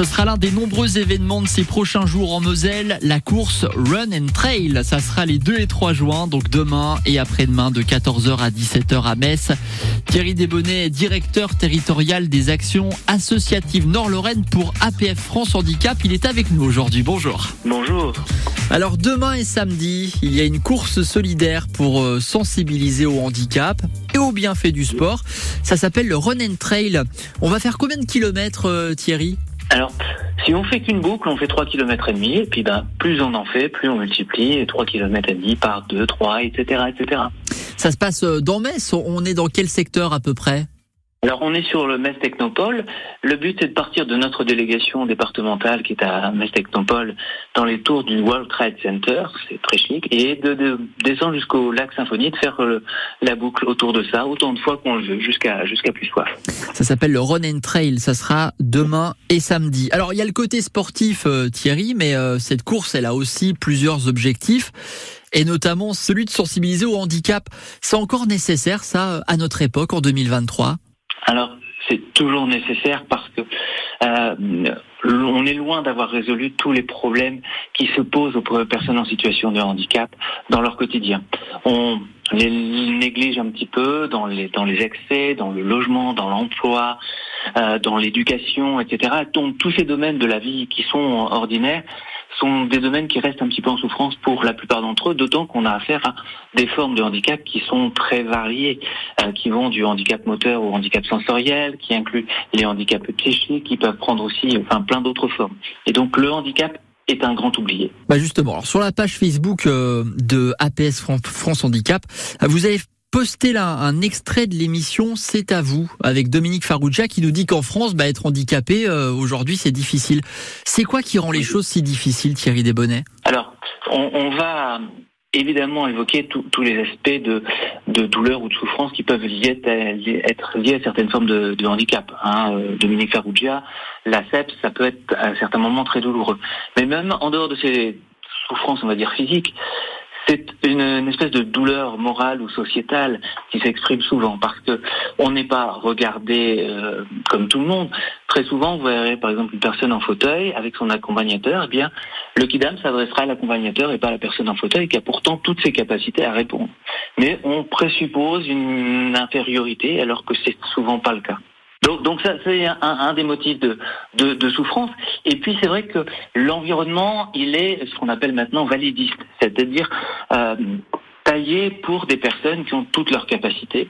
Ce sera l'un des nombreux événements de ces prochains jours en Moselle, la course Run and Trail. Ça sera les 2 et 3 juin, donc demain et après-demain de 14h à 17h à Metz. Thierry Desbonnets, directeur territorial des actions associatives Nord-Lorraine pour APF France Handicap. Il est avec nous aujourd'hui. Bonjour. Bonjour. Alors demain et samedi, il y a une course solidaire pour euh, sensibiliser au handicap et au bienfait du sport. Ça s'appelle le Run and Trail. On va faire combien de kilomètres, euh, Thierry? Alors, si on fait qu'une boucle, on fait 3 km et demi, et puis ben, plus on en fait, plus on multiplie, 3 km et demi par 2, 3, etc., etc. Ça se passe euh, dans Metz. On est dans quel secteur à peu près? Alors, on est sur le Metz Technopole. Le but, c'est de partir de notre délégation départementale qui est à Metz Technopole, dans les tours du World Trade Center, c'est très chic, et de, de descendre jusqu'au lac Symphonie, de faire euh, la boucle autour de ça, autant de fois qu'on le veut, jusqu'à jusqu'à plus soif. Ça s'appelle le Run and Trail. Ça sera demain et samedi. Alors il y a le côté sportif, euh, Thierry, mais euh, cette course, elle a aussi plusieurs objectifs. Et notamment celui de sensibiliser au handicap. C'est encore nécessaire, ça, à notre époque, en 2023 Alors, c'est toujours nécessaire parce que euh, on est loin d'avoir résolu tous les problèmes qui se posent aux personnes en situation de handicap dans leur quotidien. On les néglige un petit peu dans les dans les excès, dans le logement, dans l'emploi, euh, dans l'éducation, etc. Donc tous ces domaines de la vie qui sont ordinaires sont des domaines qui restent un petit peu en souffrance pour la plupart d'entre eux, d'autant qu'on a affaire à des formes de handicap qui sont très variées, euh, qui vont du handicap moteur au handicap sensoriel, qui incluent les handicaps psychiques, qui peuvent prendre aussi enfin plein d'autres formes. Et donc le handicap est un grand oublié. Bah justement, sur la page Facebook euh, de APS France Handicap, vous avez posté là un extrait de l'émission C'est à vous avec Dominique Farrugia qui nous dit qu'en France, bah, être handicapé euh, aujourd'hui c'est difficile. C'est quoi qui rend les choses si difficiles, Thierry Desbonnets? Alors, on, on va évidemment évoquer tous les aspects de, de douleur ou de souffrance qui peuvent lier, être liés à certaines formes de, de handicap. Hein. Euh, Dominique Farrugia, la sepse, ça peut être à certains moments très douloureux. Mais même en dehors de ces souffrances, on va dire physiques, c'est une, espèce de douleur morale ou sociétale qui s'exprime souvent parce que on n'est pas regardé euh, comme tout le monde. Très souvent, vous verrez par exemple une personne en fauteuil avec son accompagnateur, eh bien le kidam s'adressera à l'accompagnateur et pas à la personne en fauteuil qui a pourtant toutes ses capacités à répondre. Mais on présuppose une infériorité alors que c'est souvent pas le cas. Donc, ça, c'est un, des motifs de souffrance. Et puis, c'est vrai que l'environnement, il est ce qu'on appelle maintenant validiste, c'est-à-dire euh, taillé pour des personnes qui ont toutes leurs capacités.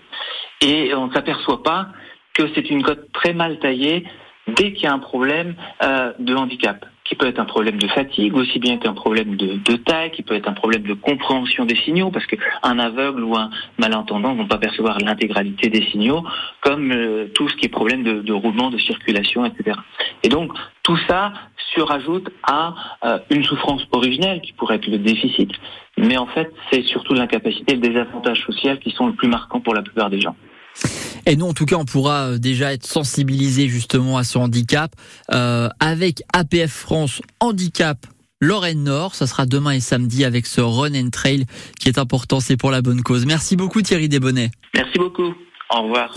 Et on ne s'aperçoit pas que c'est une cote très mal taillée dès qu'il y a un problème euh, de handicap qui peut être un problème de fatigue aussi bien qu'un problème de, taille, qui peut être un problème de compréhension des signaux, parce qu'un aveugle ou un malentendant ne vont pas percevoir l'intégralité des signaux, comme euh, tout ce qui est problème de, roulement, de circulation, etc. Et donc tout ça surajoute à euh, une souffrance originelle qui pourrait être le déficit, mais en fait c'est surtout l'incapacité, le désavantage social qui sont le plus marquants pour la plupart des gens. Et nous, en tout cas, on pourra euh, déjà être sensibilisé justement à ce handicap euh, avec APF France Handicap Lorraine Nord. Ça sera demain et samedi avec ce Run and Trail qui est important. C'est pour la bonne cause. Merci beaucoup Thierry Desbonnets. Merci beaucoup. Au revoir.